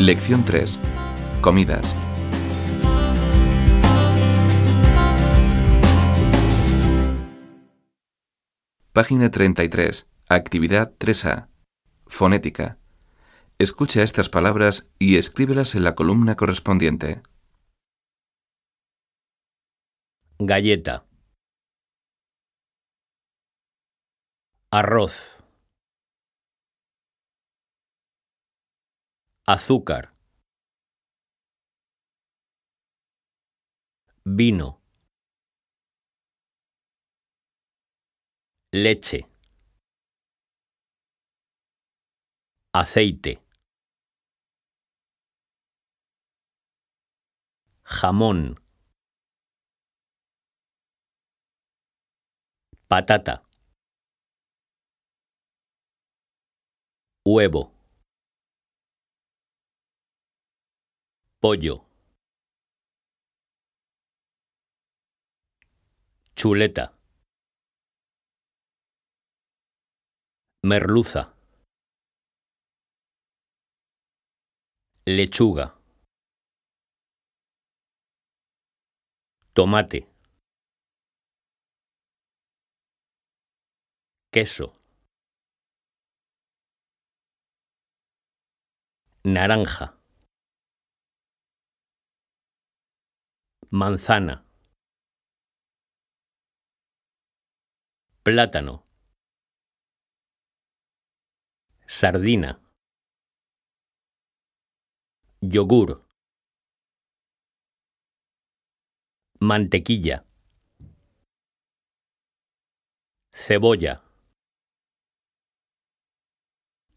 Lección 3. Comidas. Página 33. Actividad 3A. Fonética. Escucha estas palabras y escríbelas en la columna correspondiente. Galleta. Arroz. Azúcar. Vino. Leche. Aceite. Jamón. Patata. Huevo. Pollo. Chuleta. Merluza. Lechuga. Tomate. Queso. Naranja. Manzana. Plátano. Sardina. Yogur. Mantequilla. Cebolla.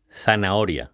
Zanahoria.